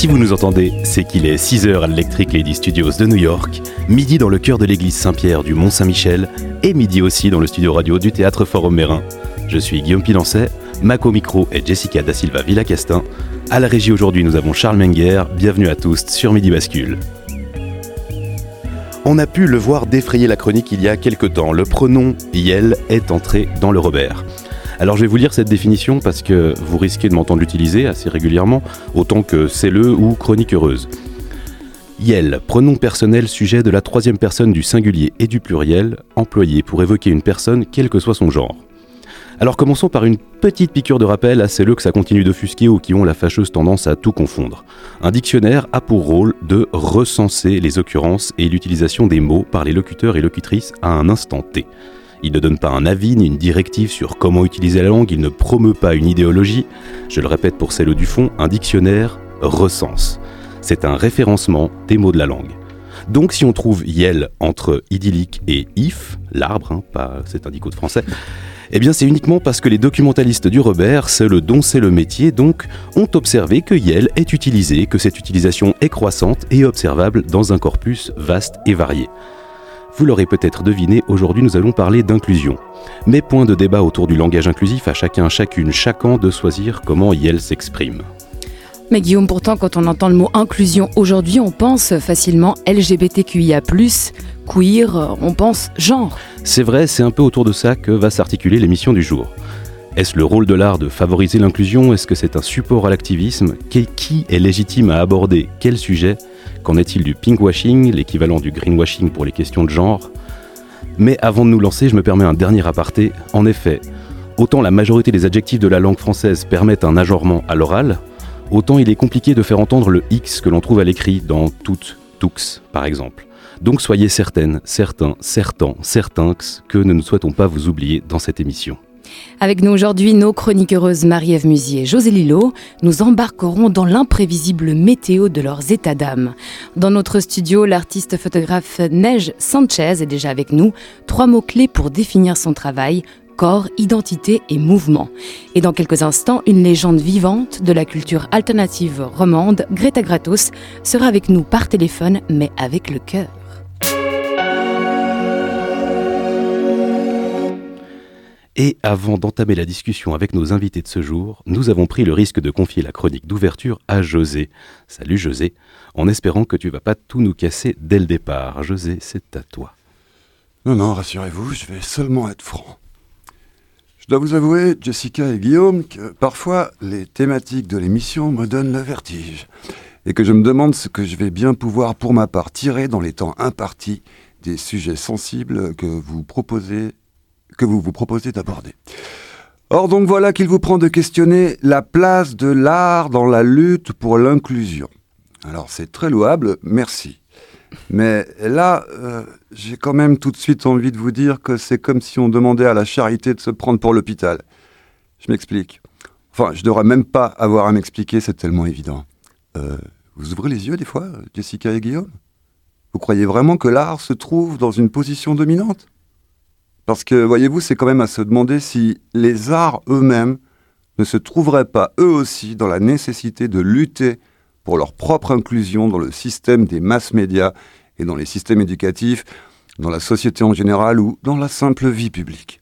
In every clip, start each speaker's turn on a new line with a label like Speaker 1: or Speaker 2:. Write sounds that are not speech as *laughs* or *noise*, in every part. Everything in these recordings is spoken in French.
Speaker 1: Si vous nous entendez, c'est qu'il est 6h à l'Electric Lady Studios de New York, midi dans le cœur de l'église Saint-Pierre du Mont-Saint-Michel et midi aussi dans le studio radio du théâtre Forum Mérin. Je suis Guillaume Pilancet, Mako Micro et Jessica Da Silva Villacastin. À la régie aujourd'hui, nous avons Charles Menger. Bienvenue à tous sur Midi Bascule. On a pu le voir défrayer la chronique il y a quelque temps. Le pronom Yel est entré dans le Robert. Alors je vais vous lire cette définition parce que vous risquez de m'entendre l'utiliser assez régulièrement, autant que c'est le ou chronique heureuse. Yel, pronom personnel sujet de la troisième personne du singulier et du pluriel, employé pour évoquer une personne quel que soit son genre. Alors commençons par une petite piqûre de rappel à celles que ça continue d'offusquer ou qui ont la fâcheuse tendance à tout confondre. Un dictionnaire a pour rôle de recenser les occurrences et l'utilisation des mots par les locuteurs et locutrices à un instant T. Il ne donne pas un avis ni une directive sur comment utiliser la langue, il ne promeut pas une idéologie. Je le répète pour celle du fond, un dictionnaire recense. C'est un référencement des mots de la langue. Donc si on trouve yel entre idyllique et if, l'arbre, hein, pas cet indico de français, eh bien c'est uniquement parce que les documentalistes du Robert, c'est le don, c'est le métier, donc ont observé que Yel est utilisé, que cette utilisation est croissante et observable dans un corpus vaste et varié. Vous l'aurez peut-être deviné, aujourd'hui nous allons parler d'inclusion. Mais point de débat autour du langage inclusif, à chacun, chacune, chacun de choisir comment Yel s'exprime.
Speaker 2: Mais Guillaume, pourtant, quand on entend le mot inclusion aujourd'hui, on pense facilement LGBTQIA, queer, on pense genre.
Speaker 1: C'est vrai, c'est un peu autour de ça que va s'articuler l'émission du jour. Est-ce le rôle de l'art de favoriser l'inclusion? Est-ce que c'est un support à l'activisme? Qui est légitime à aborder? Quel sujet? Qu'en est-il du pinkwashing, l'équivalent du greenwashing pour les questions de genre? Mais avant de nous lancer, je me permets un dernier aparté. En effet, autant la majorité des adjectifs de la langue française permettent un agenrement à l'oral, autant il est compliqué de faire entendre le X que l'on trouve à l'écrit dans toutes, tux par exemple. Donc soyez certaines, certains, certains, certains que nous ne souhaitons pas vous oublier dans cette émission.
Speaker 2: Avec nous aujourd'hui, nos chroniqueuses Marie-Ève Musier et José Lillo, nous embarquerons dans l'imprévisible météo de leurs états d'âme. Dans notre studio, l'artiste photographe Neige Sanchez est déjà avec nous. Trois mots-clés pour définir son travail, corps, identité et mouvement. Et dans quelques instants, une légende vivante de la culture alternative romande, Greta Gratos, sera avec nous par téléphone, mais avec le cœur.
Speaker 1: Et avant d'entamer la discussion avec nos invités de ce jour, nous avons pris le risque de confier la chronique d'ouverture à José. Salut José, en espérant que tu vas pas tout nous casser dès le départ. José, c'est à toi.
Speaker 3: Non, non, rassurez-vous, je vais seulement être franc. Je dois vous avouer, Jessica et Guillaume, que parfois les thématiques de l'émission me donnent le vertige et que je me demande ce que je vais bien pouvoir pour ma part tirer dans les temps impartis des sujets sensibles que vous proposez que vous vous proposez d'aborder. Or donc voilà qu'il vous prend de questionner la place de l'art dans la lutte pour l'inclusion. Alors c'est très louable, merci. Mais là, euh, j'ai quand même tout de suite envie de vous dire que c'est comme si on demandait à la charité de se prendre pour l'hôpital. Je m'explique. Enfin, je devrais même pas avoir à m'expliquer, c'est tellement évident. Euh, vous ouvrez les yeux des fois, Jessica et Guillaume? Vous croyez vraiment que l'art se trouve dans une position dominante? Parce que, voyez-vous, c'est quand même à se demander si les arts eux-mêmes ne se trouveraient pas eux aussi dans la nécessité de lutter pour leur propre inclusion dans le système des masses médias et dans les systèmes éducatifs, dans la société en général ou dans la simple vie publique.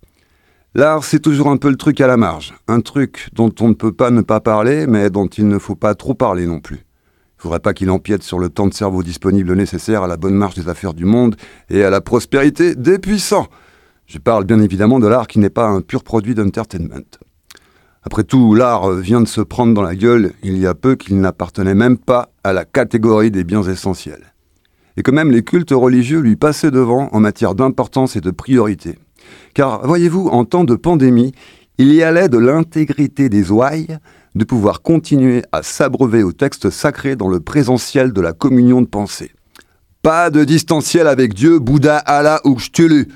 Speaker 3: L'art, c'est toujours un peu le truc à la marge, un truc dont on ne peut pas ne pas parler, mais dont il ne faut pas trop parler non plus. Il ne faudrait pas qu'il empiète sur le temps de cerveau disponible nécessaire à la bonne marche des affaires du monde et à la prospérité des puissants. Je parle bien évidemment de l'art qui n'est pas un pur produit d'entertainment. Après tout, l'art vient de se prendre dans la gueule il y a peu qu'il n'appartenait même pas à la catégorie des biens essentiels. Et que même les cultes religieux lui passaient devant en matière d'importance et de priorité. Car, voyez-vous, en temps de pandémie, il y allait de l'intégrité des ouailles de pouvoir continuer à s'abreuver au texte sacré dans le présentiel de la communion de pensée. Pas de distanciel avec Dieu, Bouddha, Allah ou Cthulhu.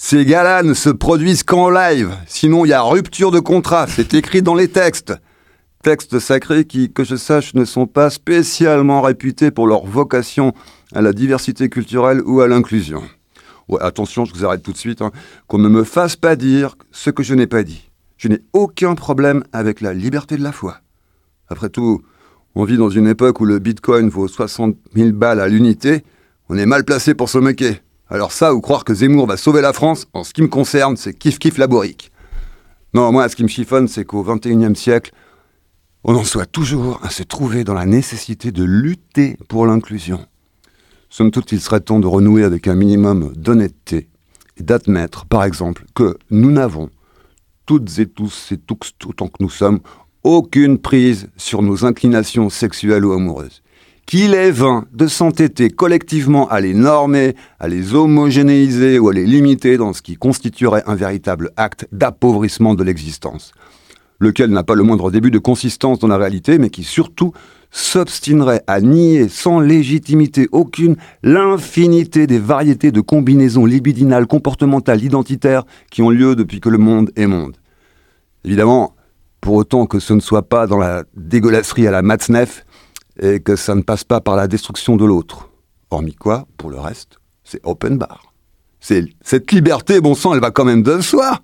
Speaker 3: Ces gars-là ne se produisent qu'en live, sinon il y a rupture de contrat, c'est écrit dans les textes. Textes sacrés qui, que je sache, ne sont pas spécialement réputés pour leur vocation à la diversité culturelle ou à l'inclusion. Ouais, attention, je vous arrête tout de suite, hein. qu'on ne me fasse pas dire ce que je n'ai pas dit. Je n'ai aucun problème avec la liberté de la foi. Après tout, on vit dans une époque où le bitcoin vaut 60 000 balles à l'unité, on est mal placé pour se moquer. Alors ça, ou croire que Zemmour va sauver la France, en ce qui me concerne, c'est kiff-kiff laborique. Non, moi, ce qui me chiffonne, c'est qu'au XXIe siècle, on en soit toujours à se trouver dans la nécessité de lutter pour l'inclusion. Somme toute, il serait temps de renouer avec un minimum d'honnêteté et d'admettre, par exemple, que nous n'avons, toutes et tous et tous, autant que nous sommes, aucune prise sur nos inclinations sexuelles ou amoureuses qu'il est vain de s'entêter collectivement à les normer, à les homogénéiser ou à les limiter dans ce qui constituerait un véritable acte d'appauvrissement de l'existence, lequel n'a pas le moindre début de consistance dans la réalité, mais qui surtout s'obstinerait à nier sans légitimité aucune l'infinité des variétés de combinaisons libidinales, comportementales, identitaires qui ont lieu depuis que le monde est monde. Évidemment, pour autant que ce ne soit pas dans la dégueulasserie à la Matzneff, et que ça ne passe pas par la destruction de l'autre. Hormis quoi, pour le reste, c'est open bar. C'est cette liberté, bon sang, elle va quand même de soi.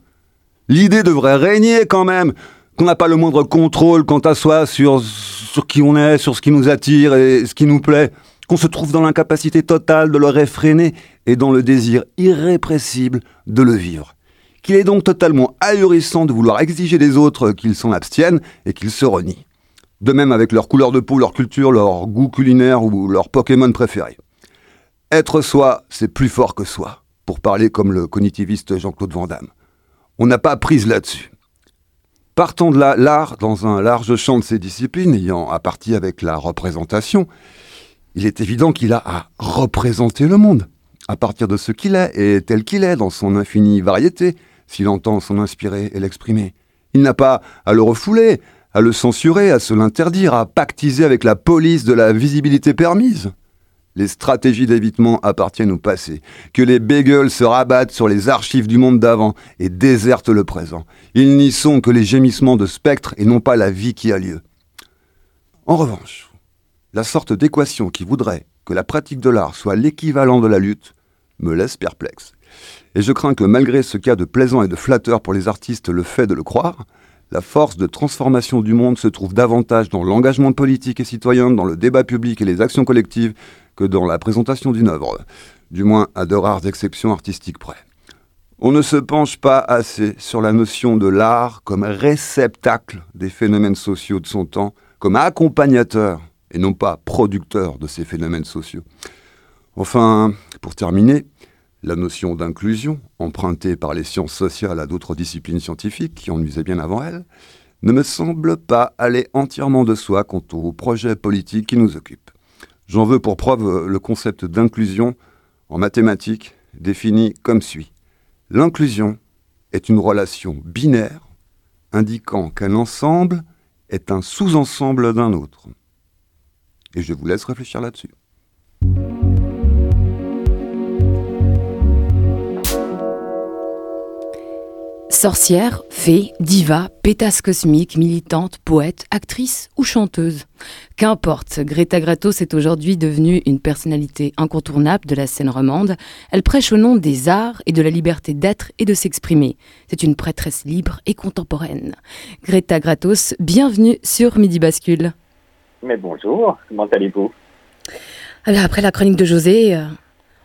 Speaker 3: L'idée devrait régner quand même, qu'on n'a pas le moindre contrôle quant à soi sur, sur qui on est, sur ce qui nous attire et ce qui nous plaît, qu'on se trouve dans l'incapacité totale de le réfréner et dans le désir irrépressible de le vivre. Qu'il est donc totalement ahurissant de vouloir exiger des autres qu'ils s'en abstiennent et qu'ils se renient. De même avec leur couleur de peau, leur culture, leur goût culinaire ou leur Pokémon préféré. Être soi, c'est plus fort que soi, pour parler comme le cognitiviste Jean-Claude Van Damme. On n'a pas prise là-dessus. Partant de l'art, dans un large champ de ses disciplines, ayant à partie avec la représentation, il est évident qu'il a à représenter le monde, à partir de ce qu'il est et tel qu'il est, dans son infinie variété, s'il entend s'en inspirer et l'exprimer. Il n'a pas à le refouler, à le censurer, à se l'interdire, à pactiser avec la police de la visibilité permise. Les stratégies d'évitement appartiennent au passé. Que les bagels se rabattent sur les archives du monde d'avant et désertent le présent. Ils n'y sont que les gémissements de spectres et non pas la vie qui a lieu. En revanche, la sorte d'équation qui voudrait que la pratique de l'art soit l'équivalent de la lutte me laisse perplexe. Et je crains que malgré ce cas de plaisant et de flatteur pour les artistes le fait de le croire, la force de transformation du monde se trouve davantage dans l'engagement politique et citoyen, dans le débat public et les actions collectives, que dans la présentation d'une œuvre, du moins à de rares exceptions artistiques près. On ne se penche pas assez sur la notion de l'art comme réceptacle des phénomènes sociaux de son temps, comme accompagnateur et non pas producteur de ces phénomènes sociaux. Enfin, pour terminer, la notion d'inclusion, empruntée par les sciences sociales à d'autres disciplines scientifiques qui en usaient bien avant elle, ne me semble pas aller entièrement de soi quant au projet politique qui nous occupe. J'en veux pour preuve le concept d'inclusion en mathématiques défini comme suit. L'inclusion est une relation binaire indiquant qu'un ensemble est un sous-ensemble d'un autre. Et je vous laisse réfléchir là-dessus.
Speaker 2: Sorcière, fée, diva, pétasse cosmique, militante, poète, actrice ou chanteuse. Qu'importe, Greta Gratos est aujourd'hui devenue une personnalité incontournable de la scène romande. Elle prêche au nom des arts et de la liberté d'être et de s'exprimer. C'est une prêtresse libre et contemporaine. Greta Gratos, bienvenue sur Midi Bascule.
Speaker 4: Mais bonjour, comment allez-vous?
Speaker 2: Après la chronique de José, euh,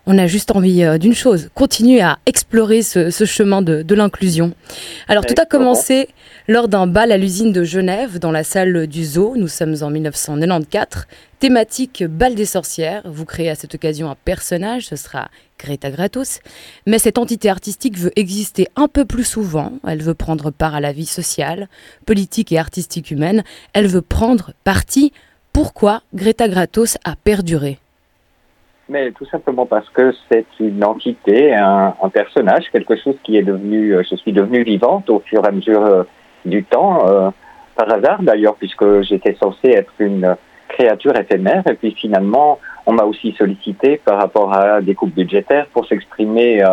Speaker 2: on a juste envie euh, d'une chose, continuer à explorer ce, chemin de, l'inclusion. Alors tout a commencé lors d'un bal à l'usine de Genève dans la salle du zoo. Nous sommes en 1994. Thématique bal des sorcières. Vous créez à cette occasion un personnage, ce sera Greta Gratos. Mais cette entité artistique veut exister un peu plus souvent. Elle veut prendre part à la vie sociale, politique et artistique humaine. Elle veut prendre parti. Pourquoi Greta Gratos a perduré?
Speaker 4: Mais tout simplement parce que c'est une entité, un, personnage, quelque chose qui est devenu, euh, je suis devenue vivante au fur et à mesure euh, du temps, euh, par hasard d'ailleurs, puisque j'étais censé être une créature éphémère, et puis finalement, On m'a aussi sollicité par rapport à des coupes budgétaires pour s'exprimer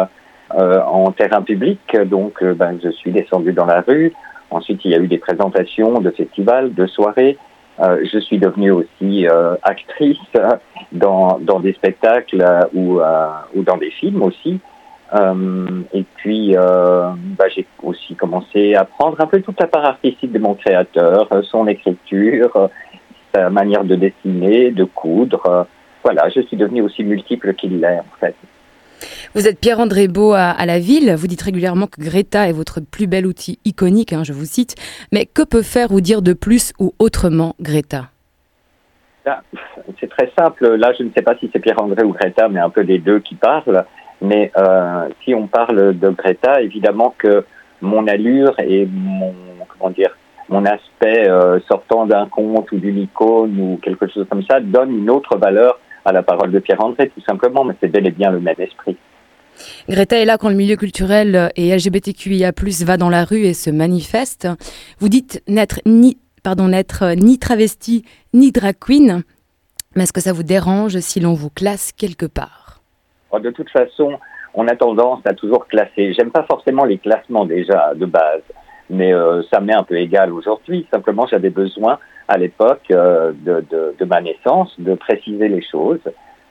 Speaker 4: en terrain public. Donc, ben, je suis descendu dans la rue. Ensuite, il y a eu des présentations de festivals, de soirées. Euh, je suis devenue aussi euh, actrice *laughs* dans, dans des spectacles ou, euh, ou dans des films aussi. et puis, bah, j'ai aussi commencé à prendre un peu toute la part artistique de mon créateur, son écriture, sa manière de dessiner, de coudre. voilà, je suis devenue aussi multiple qu'il l'est en fait.
Speaker 2: Vous êtes Pierre-André Beau à, la ville. Vous dites régulièrement que Greta est votre plus bel outil iconique, hein, je vous cite. Mais que peut faire ou dire de plus ou autrement Greta?
Speaker 4: Ah, C'est très simple. Là, je ne sais pas si c'est Pierre-André ou Greta, mais un peu des deux qui parlent. Mais euh, si on parle de Greta, évidemment que mon allure et mon comment dire mon aspect euh, sortant d'un conte ou d'une icône ou quelque chose comme ça donne une autre valeur à la parole de Pierre-André, tout simplement, mais c'est bel et bien le même esprit.
Speaker 2: Greta est là quand le milieu culturel et LGBTQIA+, va dans la rue et se manifeste. Vous dites n'être ni, pardon, n'être ni travesti, ni drag queen. Mais est-ce que ça vous dérange si l'on vous classe quelque part?
Speaker 4: Oh, De toute façon, on a tendance à toujours classer. J'aime pas forcément les classements déjà de base, mais euh, ça m'est un peu égal aujourd'hui. Simplement, j'avais besoin à l'époque euh, de, de, de, ma naissance de préciser les choses,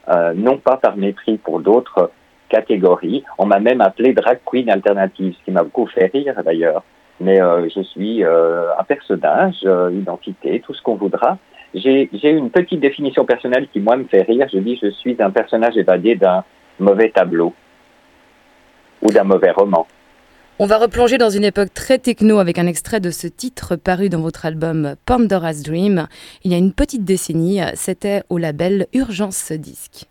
Speaker 4: euh, non pas par mépris pour d'autres catégories. On m'a même appelé drag queen alternative, ce qui m'a beaucoup fait rire d'ailleurs. Mais euh, je suis euh, un personnage, euh, identité, tout ce qu'on voudra. J'ai une petite définition personnelle qui, moi, me fait rire. Je dis je suis un personnage évadé d'un mauvais tableau ou d'un mauvais roman.
Speaker 2: On va replonger dans une époque très techno avec un extrait de ce titre paru dans votre album Pandora's Dream. Il y a une petite décennie, c'était au label Urgence Disque.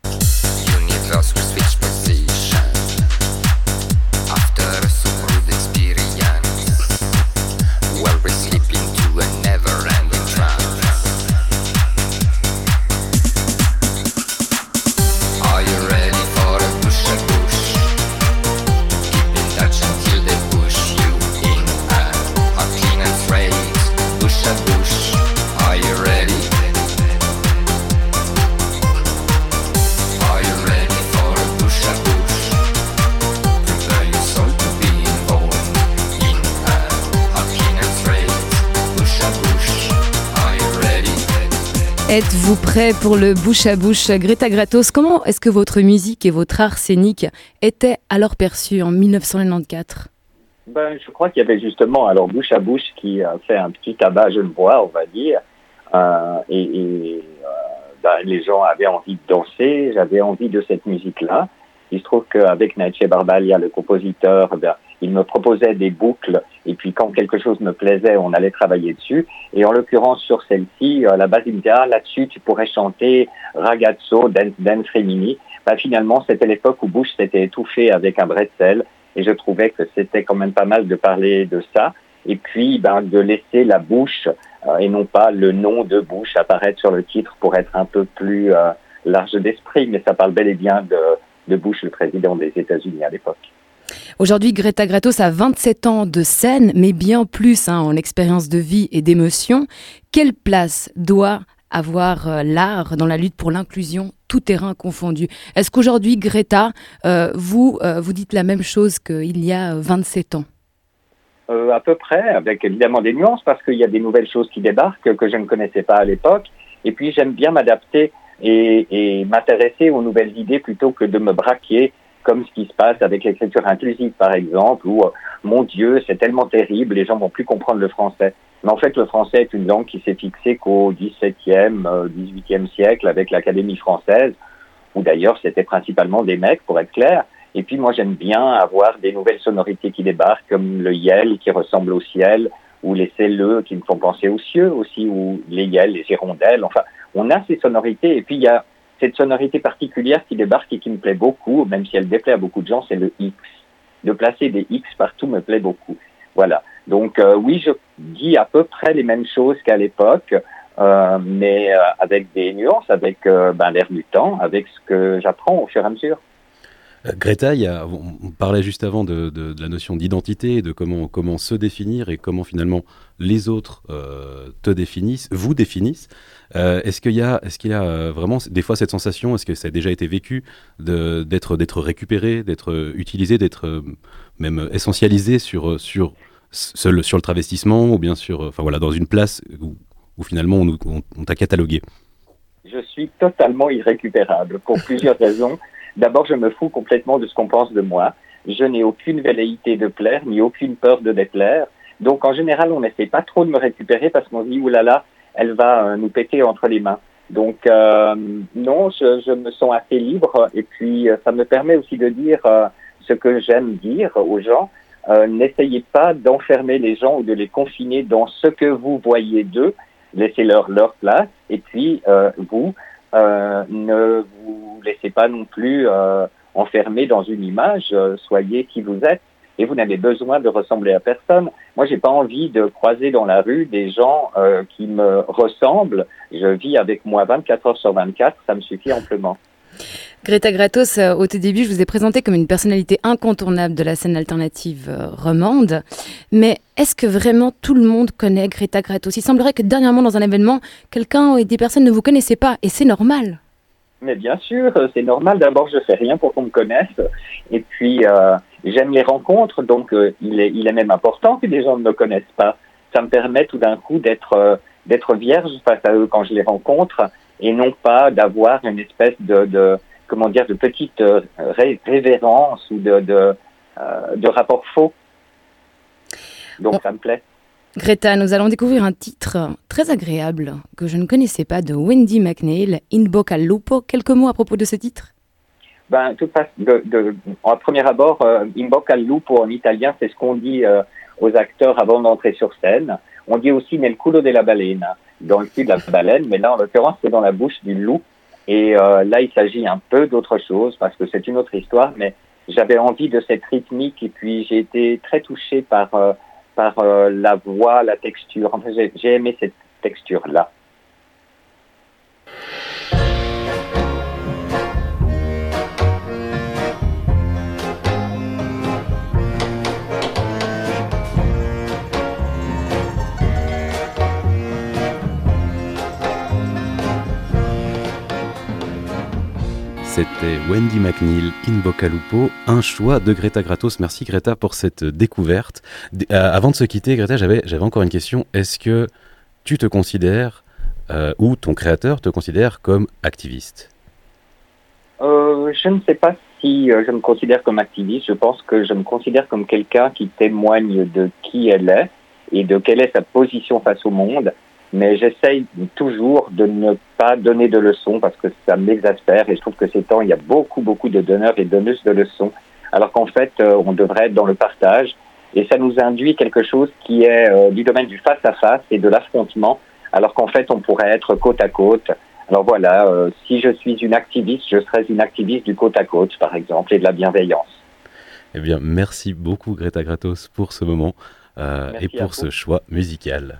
Speaker 2: Êtes-vous prêt pour le bouche à bouche Greta Gratos, comment est-ce que votre musique et votre art scénique étaient alors perçus en 1994
Speaker 4: ben, Je crois qu'il y avait justement alors bouche à bouche qui a fait un petit tabac genevois, on va dire. Euh, et, euh, ben, les gens avaient envie de danser, j'avais envie de cette musique-là. Il se trouve qu'avec Nache Barbalia, le compositeur, ben, il me proposait des boucles et puis quand quelque chose me plaisait, on allait travailler dessus. Et en l'occurrence sur celle-ci, à la base ah là-dessus tu pourrais chanter ragazzo, dance, dance fémini. Bah, finalement c'était l'époque où Bush s'était étouffé avec un bretzel et je trouvais que c'était quand même pas mal de parler de ça et puis ben, de laisser la bouche euh, et non pas le nom de Bush apparaître sur le titre pour être un peu plus euh, large d'esprit, mais ça parle bel et bien de, de Bush, le président des États-Unis à l'époque.
Speaker 2: Aujourd'hui, Greta Gratos a 27 ans de scène, mais bien plus hein, en expérience de vie et d'émotion. Quelle place doit avoir euh, l'art dans la lutte pour l'inclusion, tout terrain confondu? Est-ce qu'aujourd'hui, Greta, euh, vous, euh, vous dites la même chose qu'il y a 27 ans?
Speaker 4: À peu près, avec évidemment des nuances, parce qu'il y a des nouvelles choses qui débarquent que je ne connaissais pas à l'époque. Et puis, j'aime bien m'adapter et, et m'intéresser aux nouvelles idées plutôt que de me braquer comme ce qui se passe avec l'écriture inclusive, par exemple, où, euh, mon Dieu, c'est tellement terrible, les gens vont plus comprendre le français. Mais en fait, le français est une langue qui s'est fixée qu'au XVIIe, XVIIIe siècle avec l'Académie française, où d'ailleurs c'était principalement des mecs, pour être clair. Et puis moi, j'aime bien avoir des nouvelles sonorités qui débarquent, comme le yel qui ressemble au ciel, ou les celleux qui me font penser aux cieux aussi, ou les yel, les hirondelles. Enfin, on a ces sonorités. Et puis il y a cette sonorité particulière qui débarque et qui me plaît beaucoup, même si elle déplaît à beaucoup de gens, c'est le X. De placer des X partout me plaît beaucoup. Voilà. Donc euh, oui, je dis à peu près les mêmes choses qu'à l'époque, euh, mais euh, avec des nuances, avec ben, l'air du temps, avec ce que j'apprends au fur et à mesure.
Speaker 1: Euh, Greta, on parlait juste avant de, la notion d'identité, de comment, comment se définir et comment finalement les autres euh, te définissent, vous définissent. Euh, est-ce qu'il y a, a vraiment des fois cette sensation, est-ce que ça a déjà été vécu d'être, récupéré, d'être utilisé, d'être même essentialisé sur, sur, sur, le, sur le travestissement ou bien sûr, enfin voilà, dans une place où, finalement on, on t'a catalogué?
Speaker 4: Je suis totalement irrécupérable pour plusieurs raisons. D'abord, je me fous complètement de ce qu'on pense de moi. Je n'ai aucune velléité de plaire, ni aucune peur de déplaire. Donc, en général, on n'essaie pas trop de me récupérer parce qu'on se dit, oulala, elle va euh, nous péter entre les mains. Donc, euh, non, je, je, me sens assez libre. Et puis, euh, ça me permet aussi de dire ce que j'aime dire aux gens. N'essayez pas d'enfermer les gens ou de les confiner dans ce que vous voyez d'eux. Laissez-leur leur place. Et puis, vous, euh, ne vous laissez pas non plus euh, enfermer dans une image, euh, soyez qui vous êtes et vous n'avez besoin de ressembler à personne. Moi, j'ai pas envie de croiser dans la rue des gens qui me ressemblent. Je vis avec moi 24 heures sur 24, ça me suffit amplement.
Speaker 2: Greta Gratos, euh, au tout début, je vous ai présenté comme une personnalité incontournable de la scène alternative euh, romande. Mais est-ce que vraiment tout le monde connaît Greta Gratos? Il semblerait que dernièrement, dans un événement, quelqu'un et des personnes ne vous connaissaient pas, et c'est normal.
Speaker 4: Mais bien sûr, c'est normal. D'abord, je fais rien pour qu'on me connaisse. Et puis, euh, j'aime les rencontres, donc il, est, même important que des gens ne me connaissent pas. Ça me permet tout d'un coup d'être vierge face à eux quand je les rencontre et non pas d'avoir une espèce de, de, comment dire de petite euh, révérence ou de, de, euh, de rapport faux. Donc ça me plaît.
Speaker 2: Greta, nous allons découvrir un titre très agréable que je ne connaissais pas de Wendy McNeil, In Boca Lupo. Quelques mots à propos de ce titre?
Speaker 4: Ben, tout passe de, de, en premier abord, euh, In Boca Lupo en italien, c'est ce qu'on dit aux acteurs avant d'entrer sur scène. On dit aussi nel culo della balena, dans le cul de la baleine, mais là, en l'occurrence, c'est dans la bouche du loup. Et euh, là, il s'agit un peu d'autre chose, parce que c'est une autre histoire, mais j'avais envie de cette rythmique, et puis j'ai été très touché par, euh, par euh, la voix, la texture. En fait, j'ai aimé cette texture-là.
Speaker 1: C'était Wendy McNeil, In Bocalupo, un choix de Greta Gratos. Merci Greta pour cette découverte. Euh, avant de se quitter, Greta, j'avais encore une question. Est-ce que tu te considères, euh, ou ton créateur te considère comme activiste?
Speaker 4: Euh, Je ne sais pas si je me considère comme activiste. Je pense que je me considère comme quelqu'un qui témoigne de qui elle est et de quelle est sa position face au monde mais j'essaye toujours de ne pas donner de leçons parce que ça m'exaspère et je trouve que ces temps, il y a beaucoup, beaucoup de donneurs et donneuses de leçons, alors qu'en fait, euh, on devrait être dans le partage et ça nous induit quelque chose qui est euh, du domaine du face-à-face et de l'affrontement, alors qu'en fait, on pourrait être côte à côte. Alors voilà, euh, si je suis une activiste, je serais une activiste du côte à côte, par exemple, et de la bienveillance.
Speaker 1: Eh bien, merci beaucoup, Greta Gratos, pour ce moment et pour ce choix musical.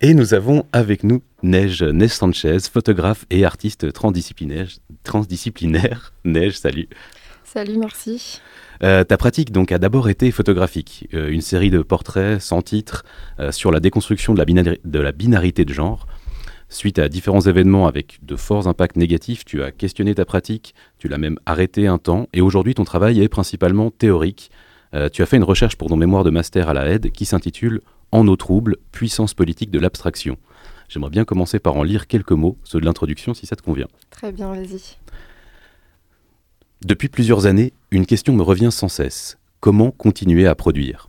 Speaker 1: Et nous avons avec nous Neige, Neige Sanchez, photographe et artiste transdisciplinaire. transdisciplinaire. *laughs* Neige, salut.
Speaker 5: Salut, merci.
Speaker 1: Euh, ta pratique donc a d'abord été photographique, euh, une série de portraits sans titre euh, sur la déconstruction de la, de la, binarité de genre. Suite à différents événements avec de forts impacts négatifs, tu as questionné ta pratique, tu l'as même arrêté un temps, et aujourd'hui ton travail est principalement théorique. tu as fait une recherche pour ton mémoire de master à la aide qui s'intitule en eau trouble, puissance politique de l'abstraction. J'aimerais bien commencer par en lire quelques mots, ceux de l'introduction, si ça te convient.
Speaker 5: Très bien, vas-y.
Speaker 1: Depuis plusieurs années, une question me revient sans cesse. Comment continuer à produire?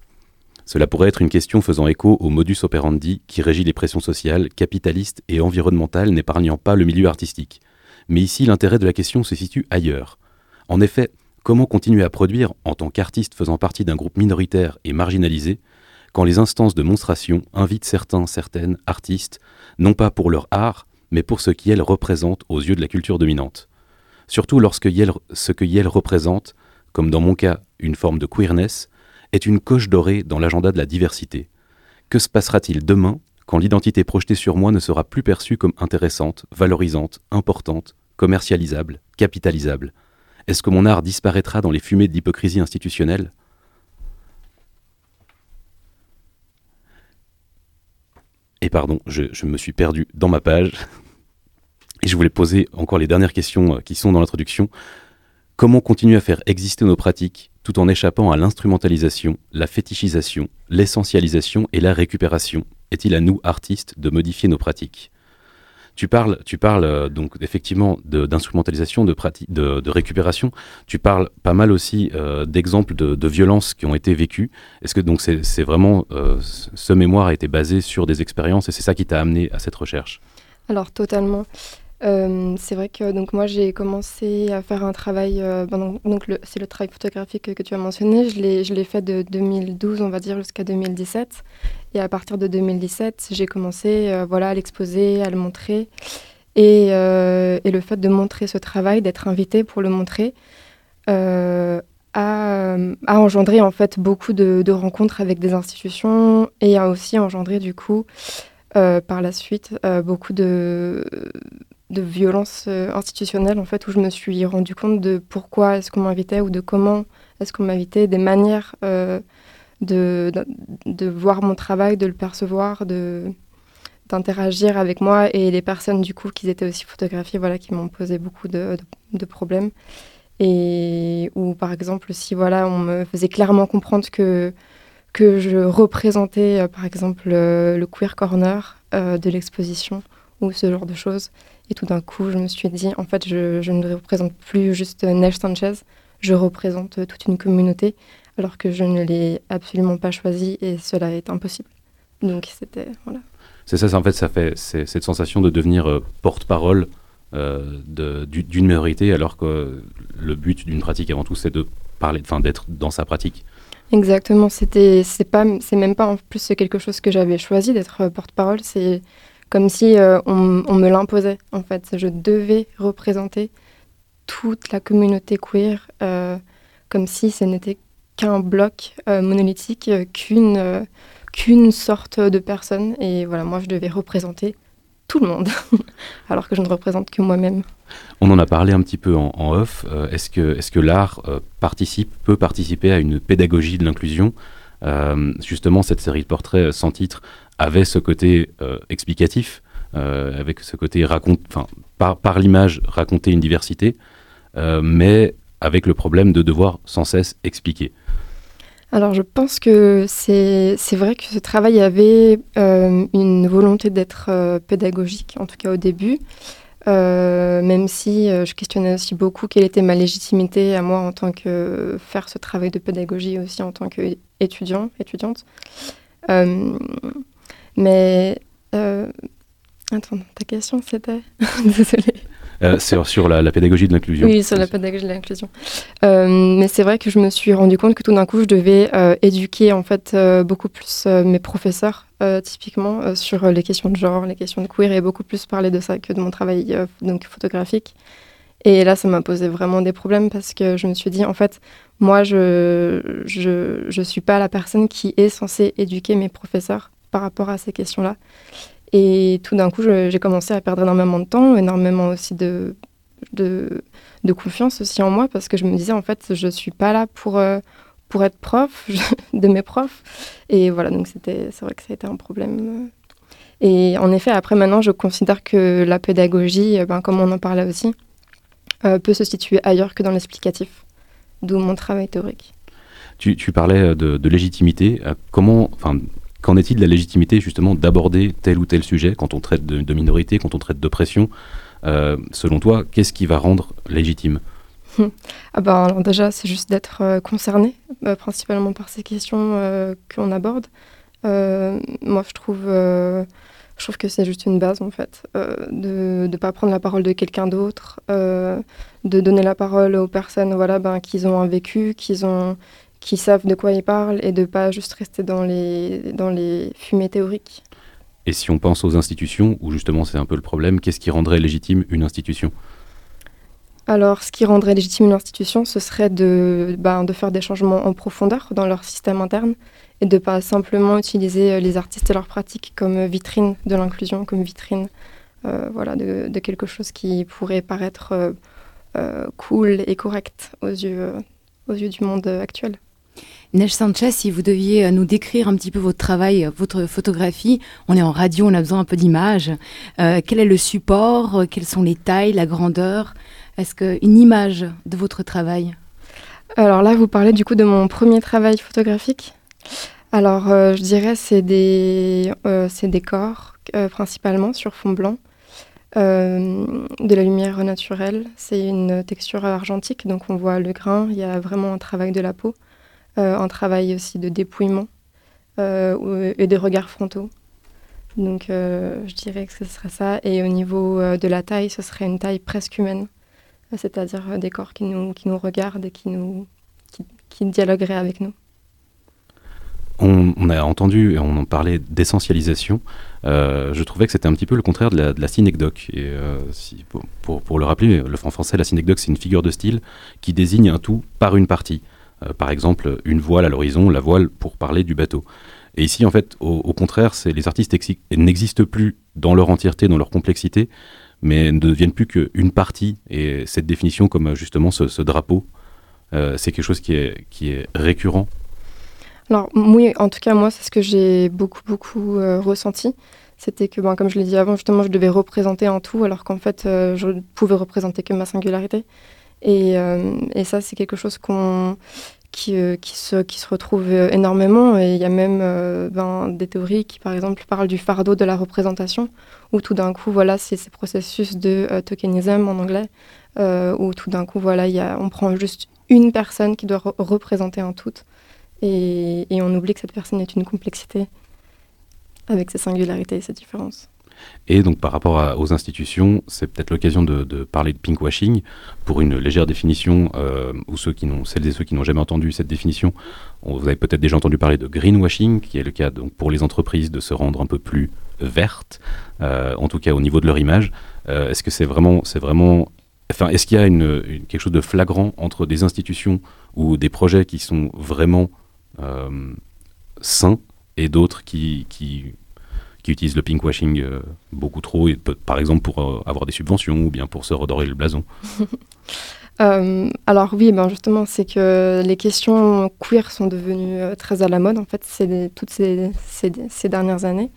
Speaker 1: Cela pourrait être une question faisant écho au modus operandi qui régit les pressions sociales, capitalistes et environnementales n'épargnant pas le milieu artistique. Mais ici, l'intérêt de la question se situe ailleurs. En effet, comment continuer à produire en tant qu'artiste faisant partie d'un groupe minoritaire et marginalisé quand les instances de monstration invitent certains, certaines artistes, non pas pour leur art, mais pour ce qu'elles représentent aux yeux de la culture dominante. Surtout lorsque ce que Yel représente, comme dans mon cas une forme de queerness, est une coche dorée dans l'agenda de la diversité. Que se passera-t-il demain quand l'identité projetée sur moi ne sera plus perçue comme intéressante, valorisante, importante, commercialisable, capitalisable? Est-ce que mon art disparaîtra dans les fumées de l'hypocrisie institutionnelle? Et pardon, je, me suis perdu dans ma page. Et je voulais poser encore les dernières questions euh, qui sont dans l'introduction. Comment continuer à faire exister nos pratiques tout en échappant à l'instrumentalisation, la fétichisation, l'essentialisation et la récupération? Est-il à nous, artistes, de modifier nos pratiques? Tu parles, tu parles euh, donc effectivement d'instrumentalisation, de, de, récupération. Tu parles pas mal aussi euh, d'exemples de, violences qui ont été vécues. Est-ce que donc c'est vraiment euh, ce mémoire a été basé sur des expériences et c'est ça qui t'a amené à cette recherche?
Speaker 5: Alors totalement. Euh, c'est vrai que donc moi j'ai commencé à faire un travail, euh, ben donc c'est le travail photographique que tu as mentionné, je l'ai, fait de 2012 on va dire jusqu'à 2017 et à partir de 2017 j'ai commencé euh, voilà, à l'exposer, à le montrer. Et, et, le fait de montrer ce travail, d'être invité pour le montrer a, a, engendré en fait beaucoup de, de, rencontres avec des institutions et a aussi engendré du coup par la suite beaucoup de de violence euh, institutionnelle en fait où je me suis rendu compte de pourquoi est-ce qu'on m'invitait ou de comment est-ce qu'on m'invitait, des manières euh, de, de, voir mon travail, de le percevoir, de d'interagir avec moi et les personnes du coup qui étaient aussi photographiées voilà qui m'ont posé beaucoup de, de, problèmes. Et où par exemple si voilà on me faisait clairement comprendre que que je représentais euh, par exemple le queer corner de l'exposition ou ce genre de choses et tout d'un coup, je me suis dit, en fait, je, ne représente plus juste Neige Sanchez, je représente toute une communauté, alors que je ne l'ai absolument pas choisi et cela est impossible. Donc c'était voilà.
Speaker 1: C'est ça, en fait, ça fait cette sensation de devenir euh, porte-parole euh, d'une minorité, alors que le but d'une pratique avant tout, c'est de parler, enfin, d'être dans sa pratique.
Speaker 5: Exactement. C'était, c'est pas, c'est même pas en plus quelque chose que j'avais choisi d'être euh, porte-parole. C'est comme si euh, on, me l'imposait en fait. Je devais représenter toute la communauté queer, euh, comme si ce n'était qu'un bloc euh, monolithique, qu'une qu'une sorte de personne. Et voilà, moi je devais représenter tout le monde, *laughs* alors que je ne représente que moi-même.
Speaker 1: On en a parlé un petit peu en, off. est-ce que, l'art participe, peut participer à une pédagogie de l'inclusion? Justement, cette série de portraits sans titre avait ce côté euh, explicatif, euh, avec ce côté raconte, par, par l'image raconter une diversité, euh, mais avec le problème de devoir sans cesse expliquer.
Speaker 5: Alors je pense que c'est vrai que ce travail avait une volonté d'être pédagogique, en tout cas au début, même si je questionnais aussi beaucoup quelle était ma légitimité à moi en tant que faire ce travail de pédagogie aussi en tant qu'étudiant, étudiante. Mais. Euh... Attends, ta question c'était? *laughs* Désolée.
Speaker 1: Euh, sur, sur la, pédagogie de l'inclusion.
Speaker 5: Oui, sur la pédagogie de l'inclusion. Euh, mais c'est vrai que je me suis rendu compte que tout d'un coup, je devais euh, éduquer en fait beaucoup plus mes professeurs, typiquement sur les questions de genre, les questions de queer, et beaucoup plus parler de ça que de mon travail donc photographique. Et là, ça m'a posé vraiment des problèmes parce que je me suis dit, en fait, moi, je je, je suis pas la personne qui est censée éduquer mes professeurs par rapport à ces questions-là. Et tout d'un coup, j'ai commencé à perdre énormément de temps, énormément aussi de, de, confiance aussi en moi, parce que je me disais, en fait, je ne suis pas là pour, euh, pour être prof *laughs* de mes profs. Et voilà, donc c'est vrai que ça a été un problème. Et en effet, après, maintenant, je considère que la pédagogie, euh, ben, comme on en parlait aussi, euh, peut se situer ailleurs que dans l'explicatif, d'où mon travail théorique.
Speaker 1: Tu, tu parlais de, légitimité. Comment, Qu'en est-il de la légitimité justement d'aborder tel ou tel sujet quand on traite de, minorité, quand on traite d'oppression euh, Selon toi, qu'est-ce qui va rendre légitime? *laughs*
Speaker 5: Ah ben, alors déjà, c'est juste d'être euh, concerné, euh, principalement par ces questions qu'on aborde. moi, je trouve, je trouve que c'est juste une base, en fait, de ne pas prendre la parole de quelqu'un d'autre, de donner la parole aux personnes voilà, ben, qui ont un vécu, qui ont, qui savent de quoi ils parlent et de pas juste rester dans les, dans les fumées théoriques.
Speaker 1: Et si on pense aux institutions, où justement c'est un peu le problème, qu'est-ce qui rendrait légitime une institution?
Speaker 5: Alors, ce qui rendrait légitime une institution, ce serait de, ben, de faire des changements en profondeur dans leur système interne et de pas simplement utiliser euh, les artistes et leurs pratiques comme vitrine de l'inclusion, comme vitrine euh, voilà, de, de, quelque chose qui pourrait paraître euh, cool et correct aux yeux, aux yeux du monde actuel.
Speaker 2: Neige Sanchez, si vous deviez nous décrire un petit peu votre travail, votre photographie, on est en radio, on a besoin un peu d'images. quel est le support Quelles sont les tailles, la grandeur? Est-ce qu'une image de votre travail?
Speaker 5: Alors là, vous parlez du coup de mon premier travail photographique. Alors, je dirais c'est des, des corps principalement sur fond blanc. Euh, de la lumière naturelle. C'est une texture argentique, donc on voit le grain. Il y a vraiment un travail de la peau, euh, un travail aussi de dépouillement euh, et des regards frontaux. Donc je dirais que ce serait ça. Et au niveau de la taille, ce serait une taille presque humaine, c'est-à-dire des corps qui nous, qui nous regardent et qui, nous, qui dialogueraient avec nous.
Speaker 1: On, a entendu et on en parlait d'essentialisation. Euh, je trouvais que c'était un petit peu le contraire de la, synecdoque. Et euh, pour, le rappeler, le en français, la synecdoque, c'est une figure de style qui désigne un tout par une partie. Euh, par exemple, une voile à l'horizon, la voile pour parler du bateau. Et ici, en fait, au, contraire, c'est les artistes n'existent plus dans leur entièreté, dans leur complexité, mais ne deviennent plus qu'une partie. Et cette définition, comme justement ce, drapeau, c'est quelque chose qui est, récurrent
Speaker 5: alors oui, en tout cas moi c'est ce que j'ai beaucoup beaucoup euh, ressenti. C'était que, ben, comme je l'ai dit avant, justement, je devais représenter un tout, alors qu'en fait, euh, je ne pouvais représenter que ma singularité. Et, euh, et ça, c'est quelque chose qu'on, qui, se, qui retrouve énormément. Et il y a même ben, des théories qui, par exemple, parlent du fardeau de la représentation, où tout d'un coup, voilà, c'est ces processus de tokenism en anglais, où tout d'un coup, voilà, on prend juste une personne qui doit représenter un tout. Et, on oublie que cette personne est une complexité avec ses singularités et ses différences.
Speaker 1: Et donc par rapport aux institutions, c'est peut-être l'occasion de, parler de pinkwashing pour une légère définition, euh, ou ceux qui n'ont, celles et ceux qui n'ont jamais entendu cette définition, vous avez peut-être déjà entendu parler de greenwashing, qui est le cas donc pour les entreprises de se rendre un peu plus vertes, euh, en tout cas au niveau de leur image. Euh, est-ce que c'est vraiment, c'est vraiment, enfin, est-ce qu'il y a quelque chose de flagrant entre des institutions ou des projets qui sont vraiment sains et d'autres qui, utilisent le pinkwashing euh, beaucoup trop, par exemple pour euh, avoir des subventions ou bien pour se redorer le blason *laughs*
Speaker 5: alors oui, ben justement, c'est que les questions queer sont devenues très à la mode, en fait, toutes ces, dernières années.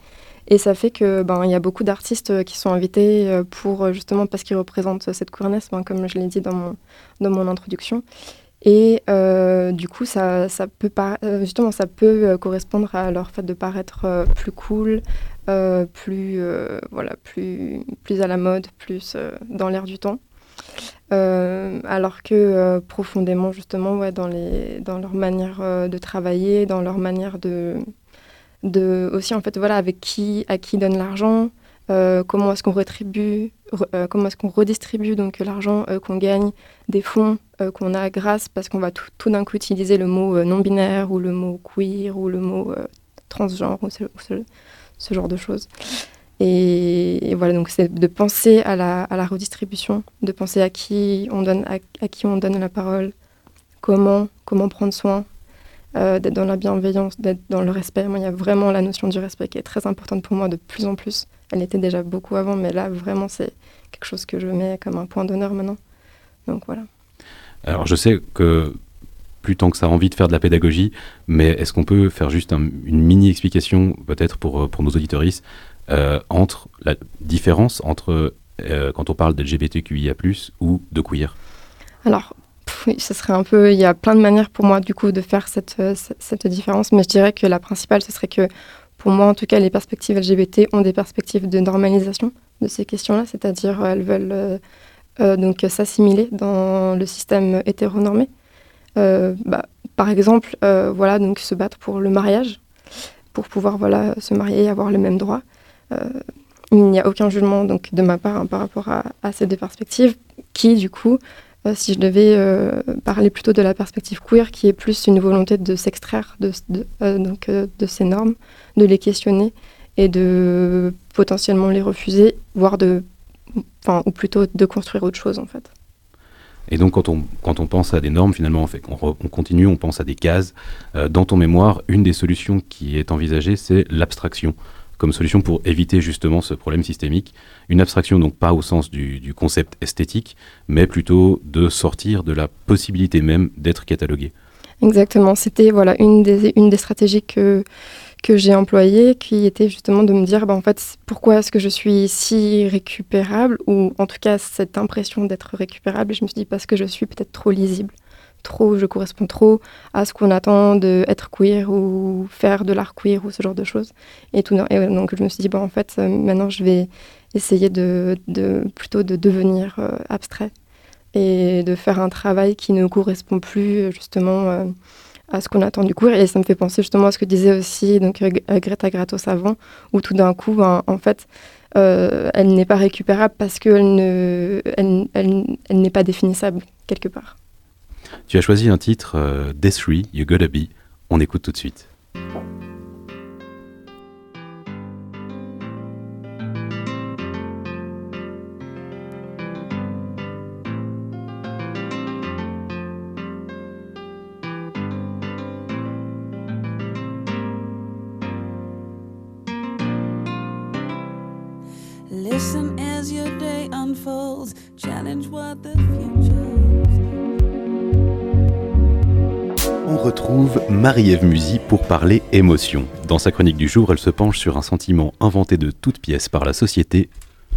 Speaker 5: Et ça fait que ben y a beaucoup d'artistes qui sont invités pour justement parce qu'ils représentent cette queerness, ben, comme je l'ai dit dans mon, introduction. Et euh, du coup, ça, peut euh, justement, ça peut euh, correspondre à leur fait de paraître plus cool, plus, voilà, plus, plus à la mode, plus dans l'air du temps. alors que profondément, justement, dans, les, dans leur manière de travailler, dans leur manière de, de aussi, en fait, voilà, avec qui, à qui donne l'argent, comment est-ce qu'on comment est-ce qu'on redistribue donc l'argent qu'on gagne, des fonds euh, qu'on a grâce parce qu'on va tout, d'un coup utiliser le mot euh, non-binaire ou le mot queer ou le mot euh, transgenre ou ce, genre de choses. Et, voilà, donc c'est de penser à la, à la, redistribution, de penser à qui on donne, à, qui on donne la parole, comment, comment prendre soin, d'être dans la bienveillance, d'être dans le respect. Moi, il y a vraiment la notion du respect qui est très importante pour moi de plus en plus. Elle était déjà beaucoup avant, mais là, vraiment, c'est quelque chose que je mets comme un point d'honneur maintenant. Donc voilà.
Speaker 1: Alors je sais que plus tant que ça a envie de faire de la pédagogie, mais est-ce qu'on peut faire juste une mini explication peut-être pour, euh, pour nos auditoristes euh, entre la différence entre euh, quand on parle d'LGBTQIA+, ou de queer?
Speaker 5: Alors, ce serait un peu... Il y a plein de manières pour moi du coup de faire cette, cette différence, mais je dirais que la principale, ce serait que pour moi en tout cas, les perspectives LGBT ont des perspectives de normalisation de ces questions-là, c'est-à-dire elles veulent donc s'assimiler dans le système hétéronormé. Euh, bah, par exemple, euh, voilà, donc se battre pour le mariage, pour pouvoir voilà, se marier et avoir le même droit. il n'y a aucun jugement donc, de ma part hein, par rapport à, ces deux perspectives, qui du coup, si je devais parler plutôt de la perspective queer, qui est plus une volonté de s'extraire de, de ces normes, de les questionner et de potentiellement les refuser, voire de enfin, ou plutôt de construire autre chose en fait.
Speaker 1: Et donc quand on, quand on pense à des normes, finalement, on, fait, on, continue, on pense à des cases. Euh, dans ton mémoire, une des solutions qui est envisagée, c'est l'abstraction. comme solution pour éviter justement ce problème systémique. Une abstraction donc pas au sens du, concept esthétique, mais plutôt de sortir de la possibilité même d'être catalogué.
Speaker 5: Exactement, c'était voilà une des, une des stratégies que, que j'ai employées, qui était justement de me dire, bah, en fait, pourquoi est-ce que je suis si récupérable, ou en tout cas cette impression d'être récupérable, je me suis dit, parce que je suis peut-être trop lisible trop, je corresponds trop à ce qu'on attend d'être queer ou faire de l'art queer ou ce genre de choses. Et, tout, donc je me suis dit, bon, en fait, euh, maintenant je vais essayer de, de plutôt de devenir euh, abstrait et de faire un travail qui ne correspond plus justement euh, à ce qu'on attend du queer. Et ça me fait penser justement à ce que disait aussi donc, Greta Gratos avant, où tout d'un coup, en fait, elle n'est pas récupérable parce qu'elle ne, elle, elle n'est pas définissable quelque part.
Speaker 1: Tu as choisi un titre, euh, Death You Gotta Be. On écoute tout de suite. On retrouve Marie-Ève Musy pour parler émotion. Dans sa chronique du jour, elle se penche sur un sentiment inventé de toutes pièces par la société,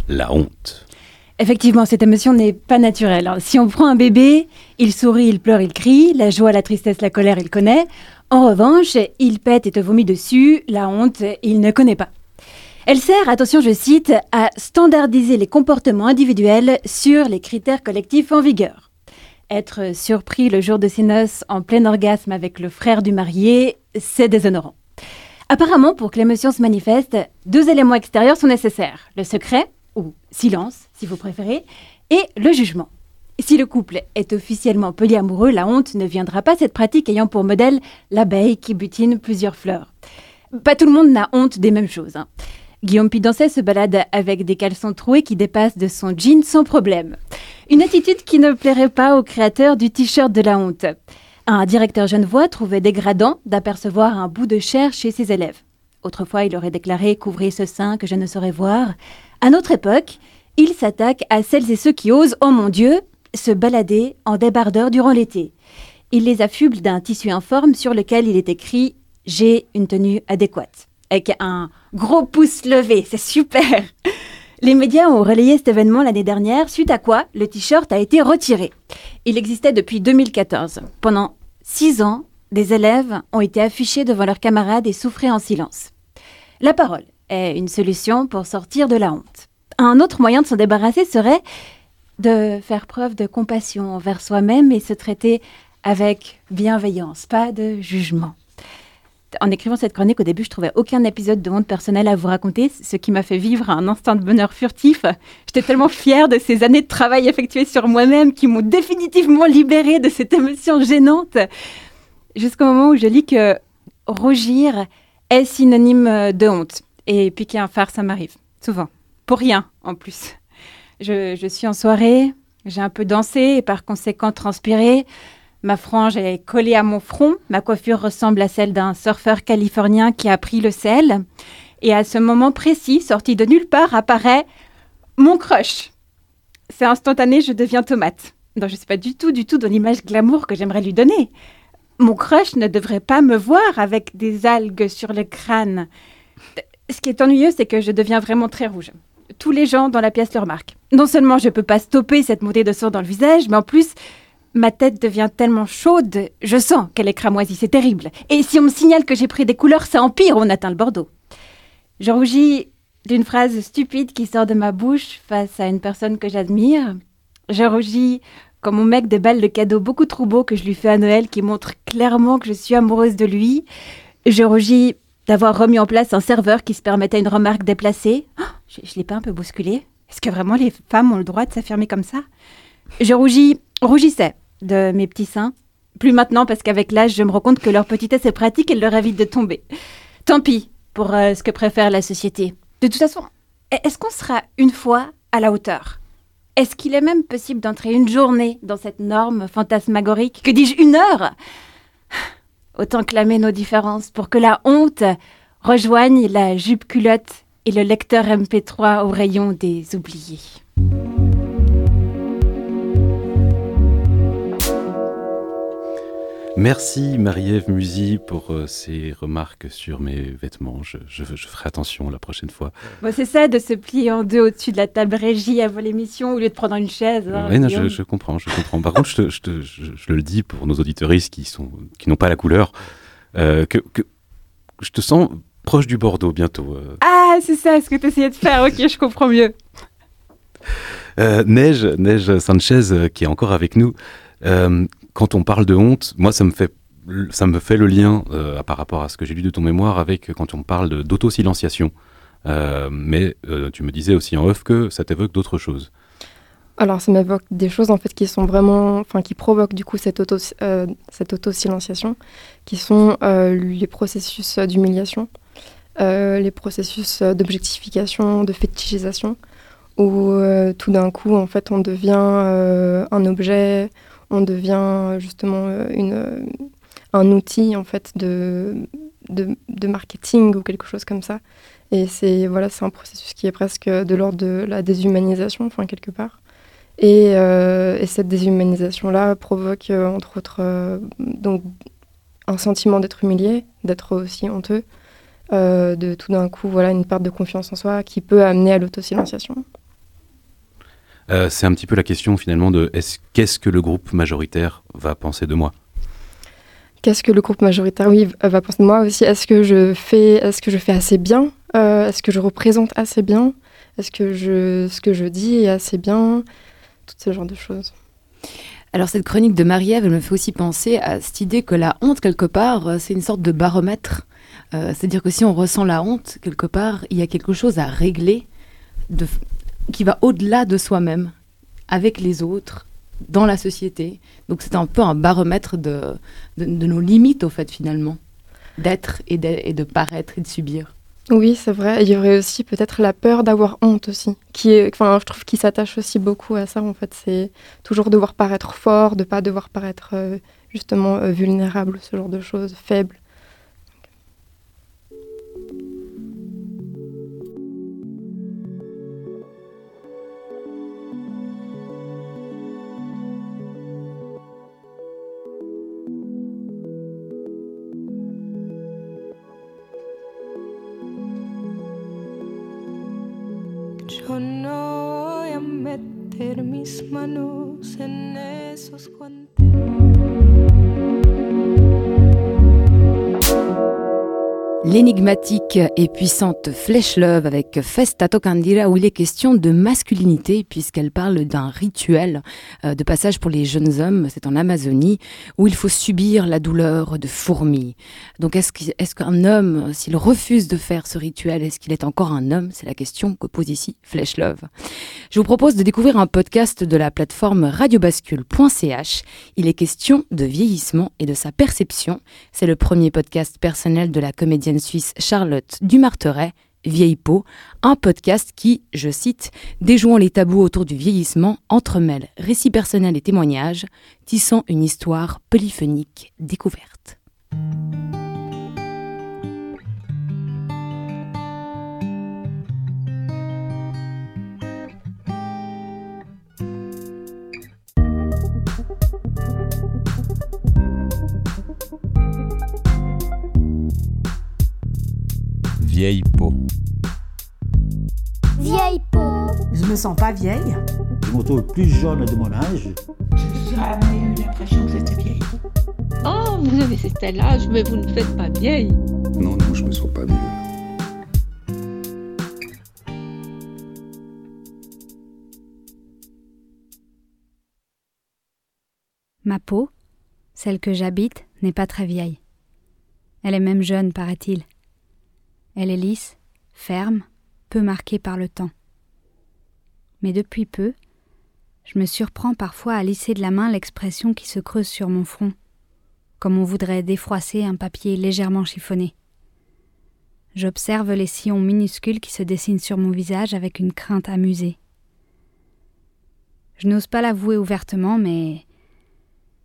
Speaker 1: la honte.
Speaker 6: Effectivement, cette émotion n'est pas naturelle. Si on prend un bébé, il sourit, il pleure, il crie, la joie, la tristesse, la colère, il connaît. En revanche, il pète et te vomit dessus, la honte, il ne connaît pas. Elle sert, attention je cite, à standardiser les comportements individuels sur les critères collectifs en vigueur. Être surpris le jour de ses noces en plein orgasme avec le frère du marié, c'est déshonorant. Apparemment, pour que l'émotion se manifeste, deux éléments extérieurs sont nécessaires. Le secret, ou silence si vous préférez, et le jugement. Si le couple est officiellement polyamoureux, la honte ne viendra pas, cette pratique ayant pour modèle l'abeille qui butine plusieurs fleurs. Pas tout le monde n'a honte des mêmes choses. Hein. Guillaume Pidancet se balade avec des caleçons troués qui dépassent de son jean sans problème. Une attitude qui ne plairait pas au créateur du t-shirt de la honte. Un directeur genevois trouvait dégradant d'apercevoir un bout de chair chez ses élèves. Autrefois, il aurait déclaré Couvrez ce sein que je ne saurais voir. À notre époque, il s'attaque à celles et ceux qui osent, oh mon Dieu, se balader en débardeur durant l'été. Il les affuble d'un tissu informe sur lequel il est écrit J'ai une tenue adéquate. Avec un gros pouce levé, c'est super les médias ont relayé cet événement l'année dernière, suite à quoi le t-shirt a été retiré. Il existait depuis 2014. Pendant six ans, des élèves ont été affichés devant leurs camarades et souffraient en silence. La parole est une solution pour sortir de la honte. Un autre moyen de s'en débarrasser serait de faire preuve de compassion envers soi-même et se traiter avec bienveillance, pas de jugement en écrivant cette chronique, au début, je trouvais aucun épisode de honte personnelle à vous raconter, ce qui m'a fait vivre un instant de bonheur furtif. J'étais tellement fière de ces années de travail effectuées sur moi-même qui m'ont définitivement libérée de cette émotion gênante. Jusqu'au moment où je lis que rougir est synonyme de honte. Et piquer un phare, ça m'arrive, souvent. Pour rien, en plus. Je, je suis en soirée, j'ai un peu dansé et par conséquent transpiré. Ma frange est collée à mon front. Ma coiffure ressemble à celle d'un surfeur californien qui a pris le sel. Et à ce moment précis, sorti de nulle part, apparaît mon crush. C'est instantané, je deviens tomate. Non, je ne sais pas du tout, du tout dans l'image glamour que j'aimerais lui donner. Mon crush ne devrait pas me voir avec des algues sur le crâne. Ce qui est ennuyeux, c'est que je deviens vraiment très rouge. Tous les gens dans la pièce le remarquent. Non seulement je ne peux pas stopper cette montée de sang dans le visage, mais en plus, ma tête devient tellement chaude, je sens qu'elle est cramoisie, c'est terrible. Et si on me signale que j'ai pris des couleurs, ça empire, on atteint le Bordeaux. Je rougis d'une phrase stupide qui sort de ma bouche face à une personne que j'admire. Je rougis comme mon mec des balles de cadeaux beaucoup trop beaux que je lui fais à Noël qui montrent clairement que je suis amoureuse de lui. Je rougis d'avoir remis en place un serveur qui se permettait une remarque déplacée. Oh, je ne l'ai pas un peu bousculé Est-ce que vraiment les femmes ont le droit de s'affirmer comme ça? Je rougis, rougissais de mes petits seins. Plus maintenant parce qu'avec l'âge, je me rends compte que leur petitesse est pratique et leur évite de tomber. Tant pis pour euh, ce que préfère la société. De toute façon, est-ce qu'on sera une fois à la hauteur? Est-ce qu'il est même possible d'entrer une journée dans cette norme fantasmagorique? Que dis-je, une heure? Autant clamer nos différences pour que la honte rejoignent la jupe culotte et le lecteur MP3 au rayon des oubliés.
Speaker 1: Merci Marie-Ève Musy pour euh, ces remarques sur mes vêtements. Je, je, je ferai attention la prochaine fois.
Speaker 6: Bon, c'est ça de se plier en deux au-dessus de la table régie avant l'émission au lieu de prendre une chaise. hein,
Speaker 1: oui, non, je, je comprends, je comprends. Par contre, je, te- je, te- je- je le dis pour nos auditoristes qui sont qui n'ont pas la couleur, euh, que, que je te sens proche du Bordeaux bientôt. euh.
Speaker 6: Ah, c'est ça ce que tu essayais de faire. Ok, je comprends mieux.
Speaker 1: Euh, Neige, Neige Sanchez, qui est encore avec nous. euh, quand on parle de honte, moi, ça me fait, ça me fait le lien euh, par rapport à ce que j'ai lu de ton mémoire avec quand on parle d'autosilenciation. Euh, mais euh, tu me disais aussi en off que ça t'évoque d'autres choses.
Speaker 5: Alors, ça m'évoque des choses en fait qui sont vraiment, enfin, qui provoquent du coup cette auto, euh, cette auto-silenciation, qui sont les processus d'humiliation, les processus d'objectification, de fétichisation, où tout d'un coup, en fait, on devient un objet, on devient justement euh, une, euh, un outil en fait de, marketing ou quelque chose comme ça. Et c'est voilà, un processus qui est presque de l'ordre de la déshumanisation, enfin quelque part. Et, euh, et cette déshumanisation-là provoque, entre autres, donc, un sentiment d'être humilié, d'être aussi honteux, de tout d'un coup, voilà, une perte de confiance en soi qui peut amener à l'autosilenciation.
Speaker 1: Euh, c'est un petit peu la question finalement de est-ce qu'est-ce que le groupe majoritaire va penser de moi?
Speaker 5: Qu'est-ce que le groupe majoritaire, oui, va penser de moi aussi? Est-ce que je fais, est-ce que je fais assez bien? Euh, Est-ce que je représente assez bien? Est-ce que je, ce que je dis est assez bien? Tout ce genre de choses.
Speaker 2: Alors cette chronique de Marie-Ève, elle me fait aussi penser à cette idée que la honte, quelque part, euh, c'est une sorte de baromètre. Euh, C'est-à-dire que si on ressent la honte, quelque part, il y a quelque chose à régler de, qui va au-delà de soi-même, avec les autres, dans la société. Donc c'est un peu un baromètre de, de, nos limites, au fait, finalement, d'être et de, et de paraître et de subir.
Speaker 5: Oui, c'est vrai. Il y aurait aussi peut-être la peur d'avoir honte aussi, qui est, enfin, je trouve qu'il s'attache aussi beaucoup à ça. En fait, c'est toujours devoir paraître fort, de pas devoir paraître euh, justement euh, vulnérable, ce genre de choses, faible.
Speaker 2: L'énigmatique et puissante Flèche Love avec Festa Tocandira où il est question de masculinité puisqu'elle parle d'un rituel euh, de passage pour les jeunes hommes, c'est en Amazonie, où il faut subir la douleur de fourmis. Donc est-ce qu'un homme, s'il refuse de faire ce rituel, est-ce qu'il est encore un homme? C'est la question que pose ici Flèche Love. Je vous propose de découvrir un podcast de la plateforme radiobascule.ch. Il est question de vieillissement et de sa perception. C'est le premier podcast personnel de la comédienne suisse Charlotte Dumarteret, Vieille peau, un podcast qui, je cite, déjouant les tabous autour du vieillissement, entremêle récits personnels et témoignages, tissant une histoire polyphonique découverte.
Speaker 7: Vieille peau.
Speaker 8: Vieille peau.
Speaker 9: Je me sens pas vieille.
Speaker 10: Je me trouve plus jeune de mon âge.
Speaker 9: J'ai jamais eu l'impression que j'étais vieille.
Speaker 11: Oh, vous avez cet âge, mais vous ne faites pas vieille.
Speaker 3: Non, non, je me sens pas vieux.
Speaker 12: Ma peau, celle que j'habite, n'est pas très vieille. Elle est même jeune, paraît-il. Elle est lisse, ferme, peu marquée par le temps. Mais depuis peu, je me surprends parfois à lisser de la main l'expression qui se creuse sur mon front, comme on voudrait défroisser un papier légèrement chiffonné. J'observe les sillons minuscules qui se dessinent sur mon visage avec une crainte amusée. Je n'ose pas l'avouer ouvertement, mais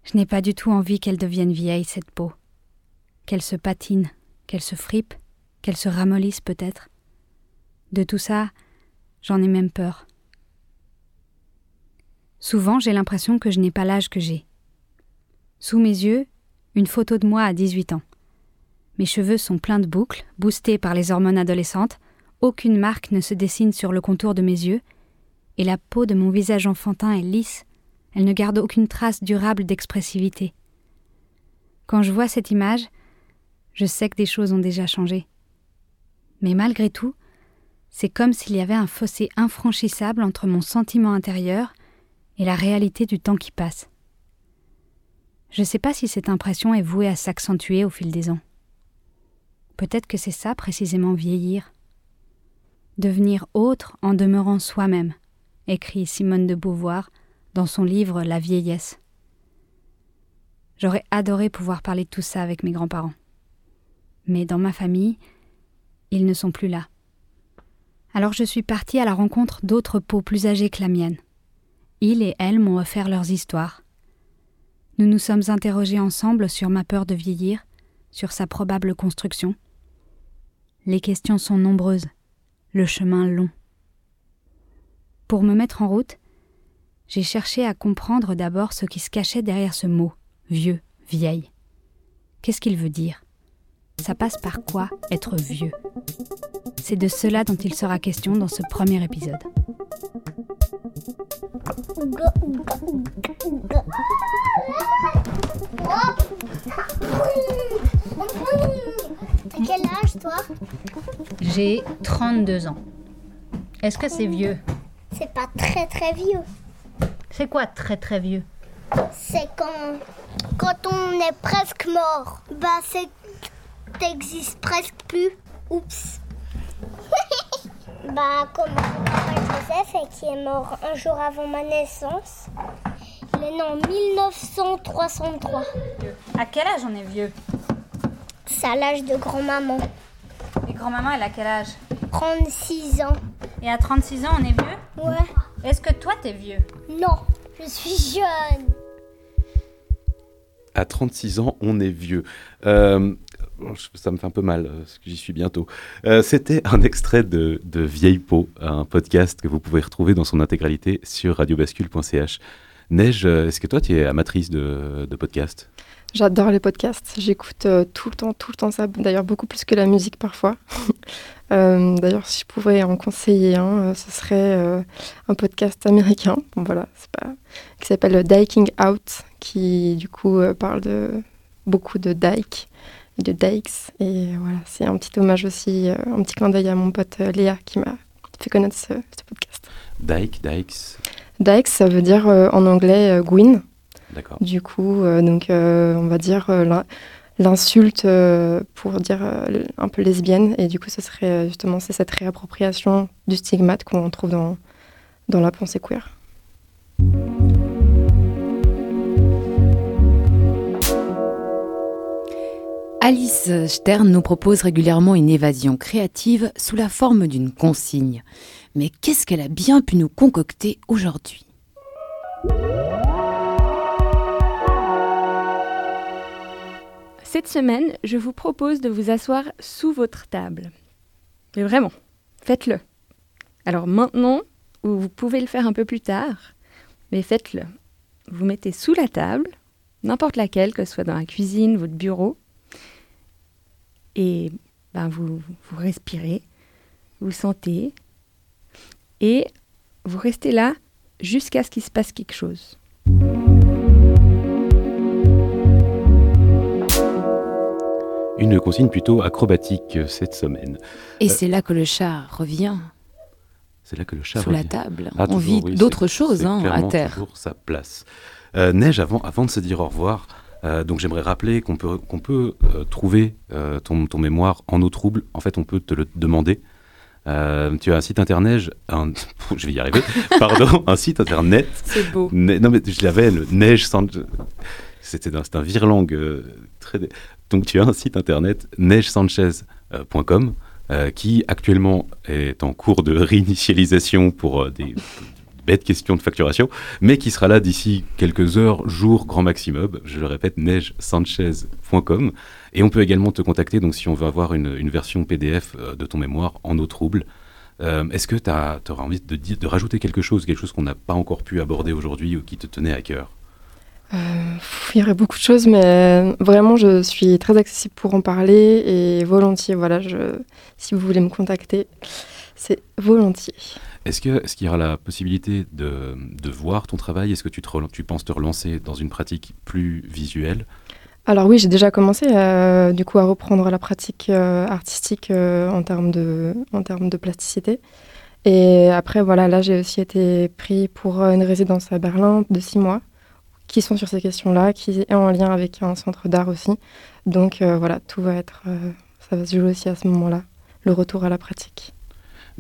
Speaker 12: je n'ai pas du tout envie qu'elle devienne vieille, cette peau. Qu'elle se patine, qu'elle se fripe, qu'elle se ramollisse peut-être. De tout ça, j'en ai même peur. Souvent, j'ai l'impression que je n'ai pas l'âge que j'ai. Sous mes yeux, une photo de moi à 18 ans. Mes cheveux sont pleins de boucles, boostés par les hormones adolescentes, aucune marque ne se dessine sur le contour de mes yeux, et la peau de mon visage enfantin est lisse, elle ne garde aucune trace durable d'expressivité. Quand je vois cette image, je sais que des choses ont déjà changé. Mais malgré tout, c'est comme s'il y avait un fossé infranchissable entre mon sentiment intérieur et la réalité du temps qui passe. Je ne sais pas si cette impression est vouée à s'accentuer au fil des ans. Peut-être que c'est ça précisément vieillir. Devenir autre en demeurant soi-même, écrit Simone de Beauvoir dans son livre La vieillesse. J'aurais adoré pouvoir parler de tout ça avec mes grands-parents. Mais dans ma famille, ils ne sont plus là. Alors je suis partie à la rencontre d'autres peaux plus âgées que la mienne. Ils et elles m'ont offert leurs histoires. Nous nous sommes interrogés ensemble sur ma peur de vieillir, sur sa probable construction. Les questions sont nombreuses, le chemin long. Pour me mettre en route, j'ai cherché à comprendre d'abord ce qui se cachait derrière ce mot, vieux, vieille. Qu'est-ce qu'il veut dire? Ça passe par quoi être vieux? C'est de cela dont il sera question dans ce premier épisode.
Speaker 7: T'as quel âge toi?
Speaker 12: J'ai 32 ans. Est-ce que c'est vieux?
Speaker 7: C'est pas très très vieux.
Speaker 12: C'est quoi très très vieux?
Speaker 7: C'est quand quand on est presque mort. Bah c'est t'existes presque plus. Oups. *laughs* bah comme Joseph et qui est mort un jour avant ma naissance. Il est né en 1963.
Speaker 12: À quel âge on est vieux?
Speaker 7: C'est à l'âge de grand-maman.
Speaker 12: Et grand-maman, elle a quel âge?
Speaker 7: 36 ans.
Speaker 12: Et à 36 ans, on est vieux?
Speaker 7: Ouais.
Speaker 12: Est-ce que toi, t'es vieux?
Speaker 7: Non, je suis jeune.
Speaker 1: À 36 ans, on est vieux. Euh, ça me fait un peu mal, parce que j'y suis bientôt. Euh, C'était un extrait de, Vieille Peau, un podcast que vous pouvez retrouver dans son intégralité sur radiobascule.ch. Neige, est-ce que toi, tu es amatrice de, podcasts?
Speaker 5: J'adore les podcasts. J'écoute euh, tout le temps, tout le temps ça. D'ailleurs, beaucoup plus que la musique parfois. *laughs* Euh, D'ailleurs, si je pouvais en conseiller un, euh, ce serait euh, un podcast américain. Bon, voilà, pas qui s'appelle Diking Out, qui du coup euh, parle de beaucoup de dike de dikes. Et voilà, c'est un petit hommage aussi, euh, un petit clin d'œil à mon pote euh, Léa qui m'a fait connaître ce, ce podcast.
Speaker 1: Dyke, Dykes.
Speaker 5: Dykes, ça veut dire euh, en anglais euh, Gwyn.
Speaker 1: D'accord.
Speaker 5: Du coup, euh, donc, euh, on va dire euh, l'in- l'insulte euh, pour dire euh, un peu lesbienne. Et du coup, ce serait euh, justement c'est cette réappropriation du stigmate qu'on trouve dans, dans la pensée queer.
Speaker 2: Alice Stern nous propose régulièrement une évasion créative sous la forme d'une consigne. Mais qu'est-ce qu'elle a bien pu nous concocter aujourd'hui?
Speaker 8: Cette semaine, je vous propose de vous asseoir sous votre table. Mais vraiment, faites-le. Alors maintenant, ou vous pouvez le faire un peu plus tard, mais faites-le. Vous mettez sous la table, n'importe laquelle, que ce soit dans la cuisine, votre bureau, et ben, vous, vous respirez, vous sentez, et vous restez là jusqu'à ce qu'il se passe quelque chose.
Speaker 1: Une consigne plutôt acrobatique cette semaine.
Speaker 2: Et
Speaker 1: Euh,
Speaker 2: c'est là que le chat revient.
Speaker 1: C'est là que le chat
Speaker 2: Sous la
Speaker 1: revient.
Speaker 2: table.
Speaker 1: Ah,
Speaker 2: On
Speaker 1: toujours,
Speaker 2: vit
Speaker 1: oui,
Speaker 2: d'autres choses hein, à terre.
Speaker 1: toujours sa place. Euh, Neige, avant, avant de se dire au revoir, euh, donc j'aimerais rappeler qu'on peut, qu'on peut euh, trouver euh, ton, ton mémoire en eau trouble. En fait, on peut te le demander. Tu as un site internet, un, *laughs* je vais y arriver, pardon, *laughs* un site internet.
Speaker 2: C'est beau.
Speaker 1: Ne- non mais je l'avais, le Neige sans... C'était un, c'est un virlangue très... Donc tu as un site internet, neigesanchez.com, qui actuellement est en cours de réinitialisation pour des, bête question de facturation, mais qui sera là d'ici quelques heures, jours, grand maximum. Je le répète, neigesanchez.com. Et on peut également te contacter, donc si on veut avoir une, version PDF euh, de ton mémoire en eau trouble. Euh, Est-ce que tu auras envie de, rajouter quelque chose, quelque chose qu'on n'a pas encore pu aborder aujourd'hui ou qui te tenait à cœur?
Speaker 5: Euh, il y aurait beaucoup de choses, mais vraiment, je suis très accessible pour en parler et volontiers. Voilà, je, si vous voulez me contacter, c'est volontiers.
Speaker 1: Est-ce qu'il y aura la possibilité de, de voir ton travail? Est-ce que tu, te tu penses te relancer dans une pratique plus visuelle?
Speaker 5: Alors oui, j'ai déjà commencé euh, du coup à reprendre la pratique euh, artistique euh, en termes de en termes de plasticité. Et après voilà, là j'ai aussi été pris pour une résidence à Berlin de six mois, qui sont sur ces questions-là, qui est en lien avec un centre d'art aussi. Donc euh, voilà, tout va être, ça va se jouer aussi à ce moment-là, le retour à la pratique.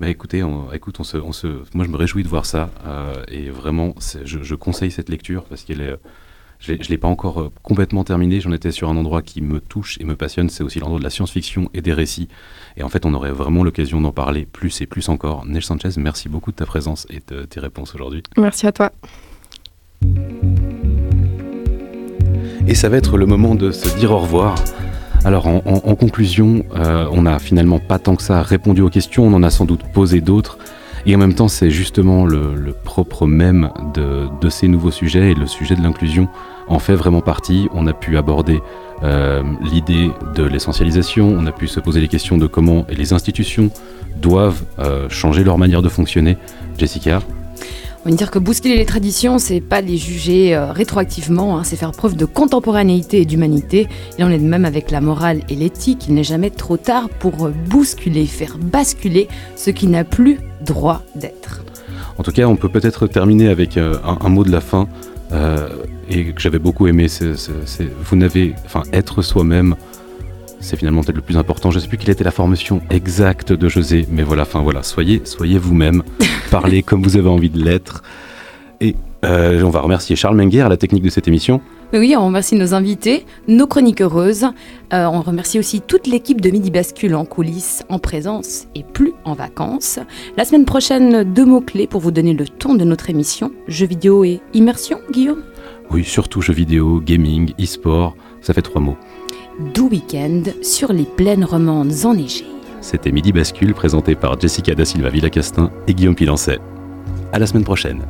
Speaker 1: Bah écoutez, on, écoute, on se, on se, moi je me réjouis de voir ça euh, et vraiment, je, je conseille cette lecture parce qu'elle est, je ne l'ai pas encore euh, complètement terminée. J'en étais sur un endroit qui me touche et me passionne. C'est aussi l'endroit de la science-fiction et des récits. Et en fait, on aurait vraiment l'occasion d'en parler plus et plus encore. Neige Sanchez, merci beaucoup de ta présence et de tes réponses aujourd'hui.
Speaker 5: Merci à toi.
Speaker 1: Et ça va être le moment de se dire au revoir. Alors en, conclusion, euh, on n'a finalement pas tant que ça répondu aux questions, on en a sans doute posé d'autres. Et en même temps, c'est justement le, propre même de, de ces nouveaux sujets et le sujet de l'inclusion en fait vraiment partie. On a pu aborder euh, l'idée de l'essentialisation, on a pu se poser les questions de comment les institutions doivent euh, changer leur manière de fonctionner. Jessica?
Speaker 2: On va dire que bousculer les traditions, c'est pas les juger euh, rétroactivement, hein, c'est faire preuve de contemporanéité et d'humanité. Il en est de même avec la morale et l'éthique. Il n'est jamais trop tard pour euh, bousculer, faire basculer ce qui n'a plus droit d'être.
Speaker 1: En tout cas, on peut peut-être terminer avec euh, un, mot de la fin et que j'avais beaucoup aimé. c'est- vous n'avez, enfin, être soi-même, c'est finalement peut-être le plus important. Je ne sais plus quelle était la formation exacte de José, mais voilà, enfin voilà, soyez, soyez vous-même, *laughs* parlez comme vous avez envie de l'être. Et euh, on va remercier Charles Menguer à la technique de cette émission.
Speaker 2: Oui, on remercie nos invités, nos chroniques heureuses. Euh, on remercie aussi toute l'équipe de Midi Bascule en coulisses, en présence et plus en vacances. La semaine prochaine, deux mots-clés pour vous donner le ton de notre émission jeux vidéo et immersion, Guillaume?
Speaker 1: Oui, surtout jeux vidéo, gaming, e-sport, ça fait trois mots.
Speaker 2: Doux week-end sur les plaines romandes enneigées.
Speaker 1: C'était Midi Bascule, présenté par Jessica Da Silva Villacastin et Guillaume Pilancet. À la semaine prochaine.